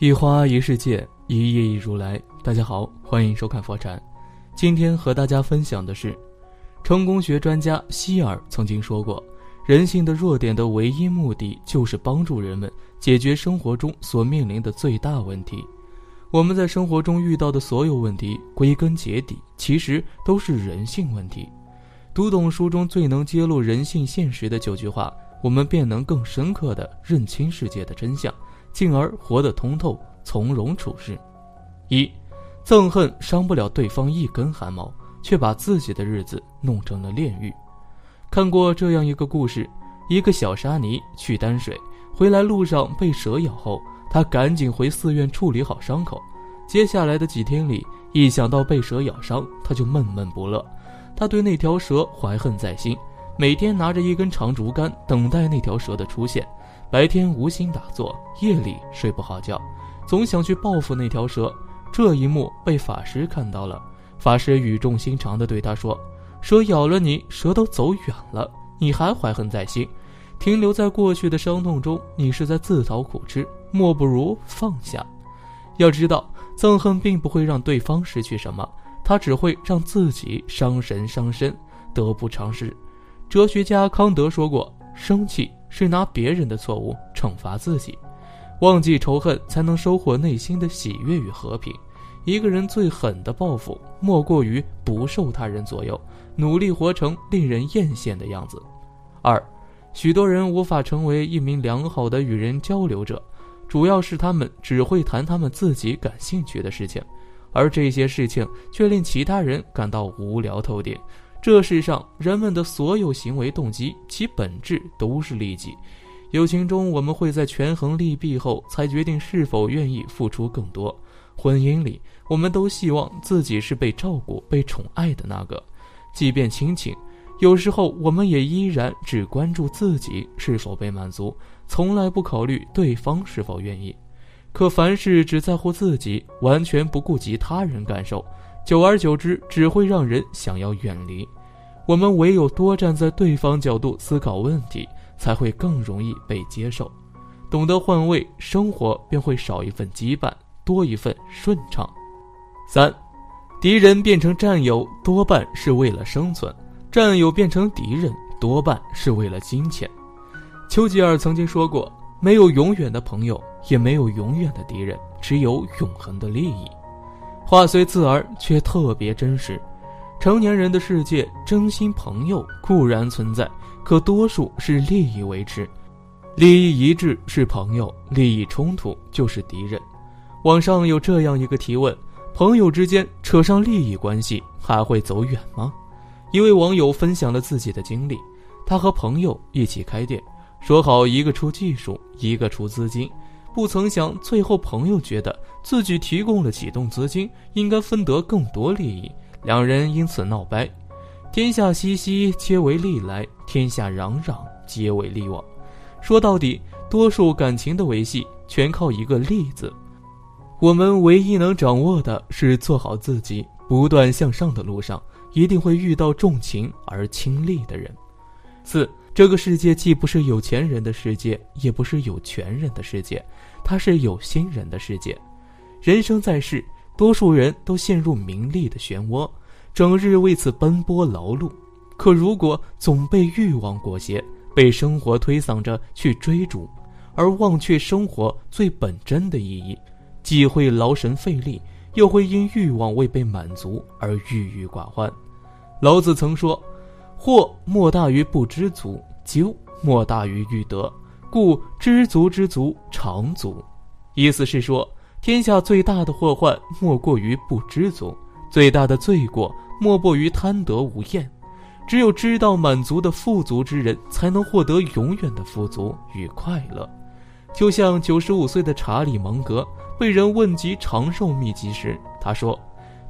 一花一世界，一叶一如来。大家好，欢迎收看佛禅。今天和大家分享的是，成功学专家希尔曾经说过，人性的弱点的唯一目的就是帮助人们解决生活中所面临的最大问题。我们在生活中遇到的所有问题，归根结底其实都是人性问题。读懂书中最能揭露人性现实的九句话，我们便能更深刻地认清世界的真相。进而活得通透，从容处事。一，憎恨伤不了对方一根汗毛，却把自己的日子弄成了炼狱。看过这样一个故事：一个小沙弥去担水，回来路上被蛇咬后，他赶紧回寺院处理好伤口。接下来的几天里，一想到被蛇咬伤，他就闷闷不乐。他对那条蛇怀恨在心，每天拿着一根长竹竿，等待那条蛇的出现。白天无心打坐，夜里睡不好觉，总想去报复那条蛇。这一幕被法师看到了，法师语重心长地对他说：“蛇咬了你，蛇都走远了，你还怀恨在心，停留在过去的伤痛中，你是在自讨苦吃。莫不如放下。要知道，憎恨并不会让对方失去什么，它只会让自己伤神伤身，得不偿失。”哲学家康德说过：“生气。”是拿别人的错误惩罚自己，忘记仇恨才能收获内心的喜悦与和平。一个人最狠的报复，莫过于不受他人左右，努力活成令人艳羡的样子。二，许多人无法成为一名良好的与人交流者，主要是他们只会谈他们自己感兴趣的事情，而这些事情却令其他人感到无聊透顶。这世上人们的所有行为动机，其本质都是利己。友情中，我们会在权衡利弊后才决定是否愿意付出更多；婚姻里，我们都希望自己是被照顾、被宠爱的那个。即便亲情，有时候我们也依然只关注自己是否被满足，从来不考虑对方是否愿意。可凡事只在乎自己，完全不顾及他人感受。久而久之，只会让人想要远离。我们唯有多站在对方角度思考问题，才会更容易被接受。懂得换位，生活便会少一份羁绊，多一份顺畅。三，敌人变成战友，多半是为了生存；战友变成敌人，多半是为了金钱。丘吉尔曾经说过：“没有永远的朋友，也没有永远的敌人，只有永恒的利益。”话虽刺耳，却特别真实。成年人的世界，真心朋友固然存在，可多数是利益维持。利益一致是朋友，利益冲突就是敌人。网上有这样一个提问：朋友之间扯上利益关系，还会走远吗？一位网友分享了自己的经历：他和朋友一起开店，说好一个出技术，一个出资金。不曾想，最后朋友觉得自己提供了启动资金，应该分得更多利益，两人因此闹掰。天下熙熙，皆为利来；天下攘攘，皆为利往。说到底，多数感情的维系全靠一个“利”字。我们唯一能掌握的是做好自己，不断向上的路上，一定会遇到重情而轻利的人。四。这个世界既不是有钱人的世界，也不是有权人的世界，它是有心人的世界。人生在世，多数人都陷入名利的漩涡，整日为此奔波劳碌。可如果总被欲望裹挟，被生活推搡着去追逐，而忘却生活最本真的意义，既会劳神费力，又会因欲望未被满足而郁郁寡欢。老子曾说。祸莫大于不知足，咎莫大于欲得，故知足之足常足。意思是说，天下最大的祸患莫过于不知足，最大的罪过莫过于贪得无厌。只有知道满足的富足之人，才能获得永远的富足与快乐。就像九十五岁的查理芒格被人问及长寿秘籍时，他说：“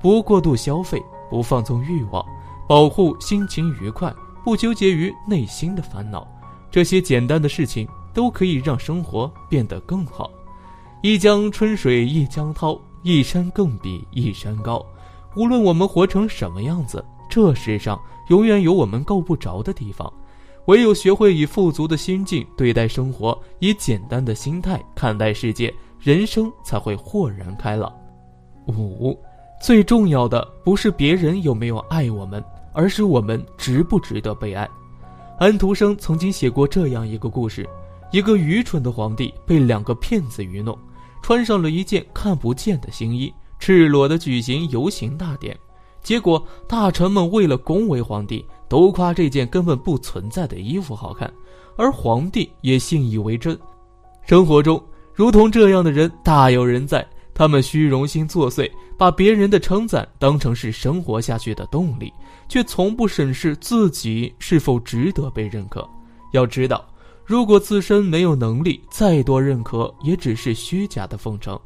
不过度消费，不放纵欲望。”保护心情愉快，不纠结于内心的烦恼，这些简单的事情都可以让生活变得更好。一江春水一江涛，一山更比一山高。无论我们活成什么样子，这世上永远有我们够不着的地方。唯有学会以富足的心境对待生活，以简单的心态看待世界，人生才会豁然开朗。五，最重要的不是别人有没有爱我们，而是我们值不值得被爱。安徒生曾经写过这样一个故事：一个愚蠢的皇帝被两个骗子愚弄，穿上了一件看不见的新衣，赤裸的举行游行大典。结果大臣们为了恭维皇帝，都夸这件根本不存在的衣服好看，而皇帝也信以为真。生活中，如同这样的人大有人在。他们虚荣心作祟，把别人的称赞当成是生活下去的动力，却从不审视自己是否值得被认可。要知道，如果自身没有能力，再多认可也只是虚假的奉承。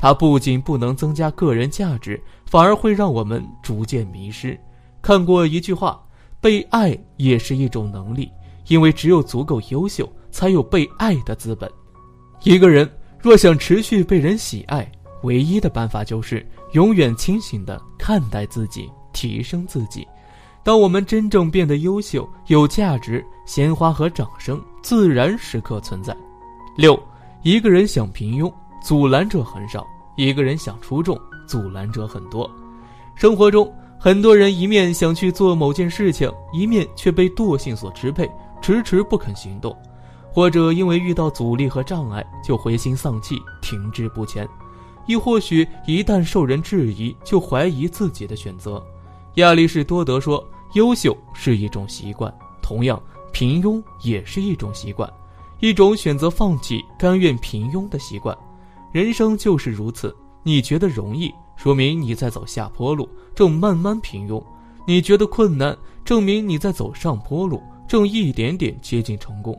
它不仅不能增加个人价值，反而会让我们逐渐迷失。看过一句话：“被爱也是一种能力，因为只有足够优秀，才有被爱的资本。”一个人若想持续被人喜爱，唯一的办法就是永远清醒地看待自己，提升自己。当我们真正变得优秀、有价值，鲜花和掌声自然时刻存在。六，一个人想平庸。阻拦者很少，一个人想出众，阻拦者很多。生活中，很多人一面想去做某件事情，一面却被惰性所支配，迟迟不肯行动，或者因为遇到阻力和障碍就灰心丧气，停滞不前；亦或许一旦受人质疑，就怀疑自己的选择。亚里士多德说：“优秀是一种习惯，同样，平庸也是一种习惯，一种选择放弃、甘愿平庸的习惯。”人生就是如此，你觉得容易，说明你在走下坡路，正慢慢平庸；你觉得困难，证明你在走上坡路，正一点点接近成功。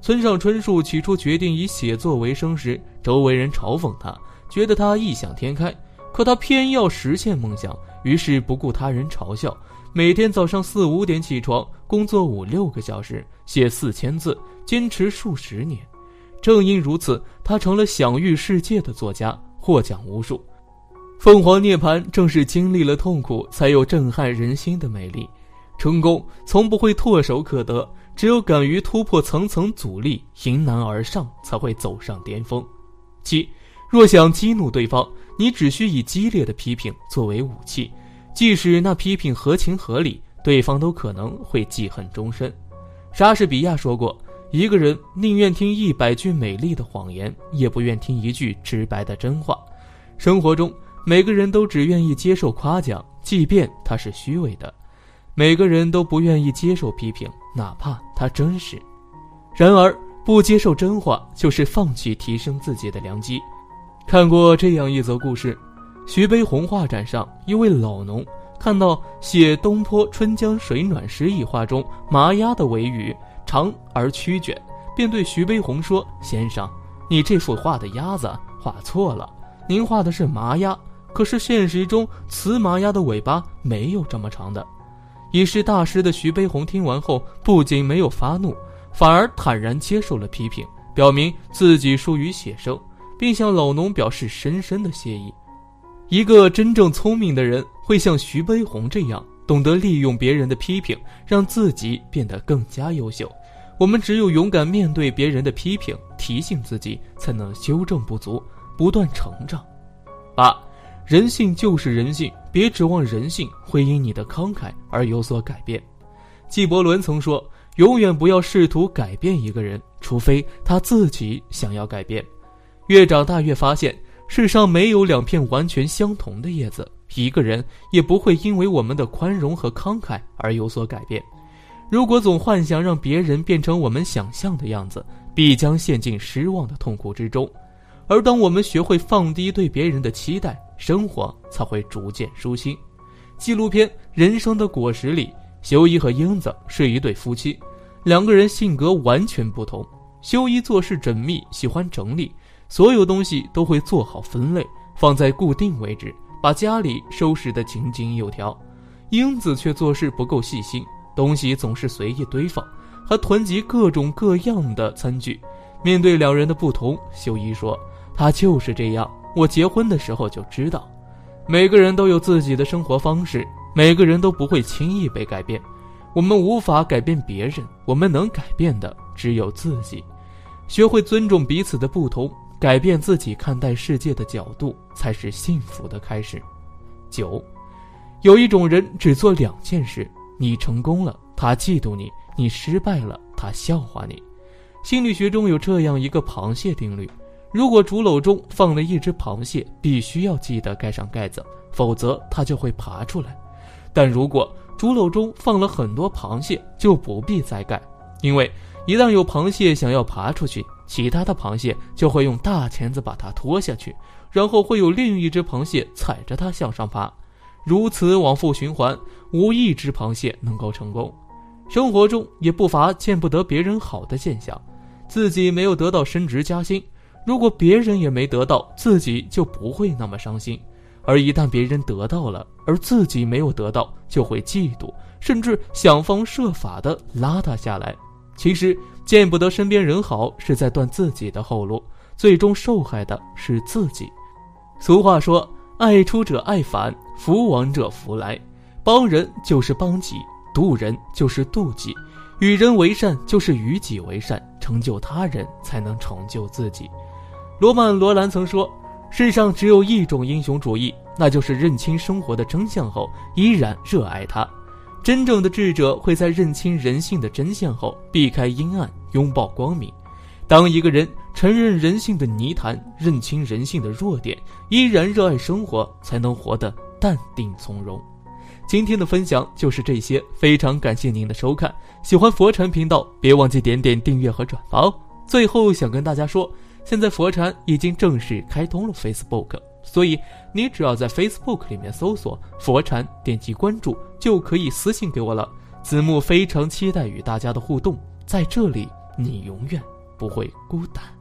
村上春树起初决定以写作为生时，周围人嘲讽他，觉得他异想天开，可他偏要实现梦想，于是不顾他人嘲笑，每天早上四五点起床，工作五六个小时，写四千字，坚持数十年。正因如此，他成了享誉世界的作家，获奖无数。凤凰涅槃正是经历了痛苦，才有震撼人心的美丽。成功从不会唾手可得，只有敢于突破层层阻力，迎难而上，才会走上巅峰。七，若想激怒对方，你只需以激烈的批评作为武器，即使那批评合情合理，对方都可能会记恨终身。莎士比亚说过。一个人宁愿听一百句美丽的谎言，也不愿听一句直白的真话。生活中，每个人都只愿意接受夸奖，即便他是虚伪的；每个人都不愿意接受批评，哪怕他真实。然而，不接受真话，就是放弃提升自己的良机。看过这样一则故事：徐悲鸿画展上，一位老农看到写“东坡春江水暖诗”一画中麻鸭的尾羽。长而曲卷，便对徐悲鸿说：“先生，你这幅画的鸭子画错了，您画的是麻鸭，可是现实中雌麻鸭的尾巴没有这么长的。”已是大师的徐悲鸿听完后，不仅没有发怒，反而坦然接受了批评，表明自己疏于写生，并向老农表示深深的谢意。一个真正聪明的人会像徐悲鸿这样。懂得利用别人的批评，让自己变得更加优秀。我们只有勇敢面对别人的批评，提醒自己，才能修正不足，不断成长。八，人性就是人性，别指望人性会因你的慷慨而有所改变。纪伯伦曾说：“永远不要试图改变一个人，除非他自己想要改变。”越长大越发现，世上没有两片完全相同的叶子。一个人也不会因为我们的宽容和慷慨而有所改变。如果总幻想让别人变成我们想象的样子，必将陷进失望的痛苦之中。而当我们学会放低对别人的期待，生活才会逐渐舒心。纪录片《人生的果实》里，修一和英子是一对夫妻，两个人性格完全不同。修一做事缜密，喜欢整理，所有东西都会做好分类，放在固定位置。把家里收拾得井井有条，英子却做事不够细心，东西总是随意堆放，还囤积各种各样的餐具。面对两人的不同，秀一说：“他就是这样，我结婚的时候就知道。”每个人都有自己的生活方式，每个人都不会轻易被改变。我们无法改变别人，我们能改变的只有自己。学会尊重彼此的不同。改变自己看待世界的角度，才是幸福的开始。九，有一种人只做两件事：你成功了，他嫉妒你；你失败了，他笑话你。心理学中有这样一个螃蟹定律：如果竹篓中放了一只螃蟹，必须要记得盖上盖子，否则它就会爬出来；但如果竹篓中放了很多螃蟹，就不必再盖，因为一旦有螃蟹想要爬出去，其他的螃蟹就会用大钳子把它拖下去，然后会有另一只螃蟹踩着它向上爬，如此往复循环，无一只螃蟹能够成功。生活中也不乏见不得别人好的现象，自己没有得到升职加薪，如果别人也没得到，自己就不会那么伤心；而一旦别人得到了，而自己没有得到，就会嫉妒，甚至想方设法的拉他下来。其实见不得身边人好，是在断自己的后路，最终受害的是自己。俗话说：“爱出者爱返，福往者福来。”帮人就是帮己，渡人就是渡己，与人为善就是与己为善，成就他人才能成就自己。罗曼·罗兰曾说：“世上只有一种英雄主义，那就是认清生活的真相后依然热爱它。”真正的智者会在认清人性的真相后，避开阴暗，拥抱光明。当一个人承认人性的泥潭，认清人性的弱点，依然热爱生活，才能活得淡定从容。今天的分享就是这些，非常感谢您的收看。喜欢佛禅频道，别忘记点点订阅和转发哦。最后想跟大家说，现在佛禅已经正式开通了 Facebook。所以，你只要在 Facebook 里面搜索“佛禅”，点击关注，就可以私信给我了。子木非常期待与大家的互动，在这里，你永远不会孤单。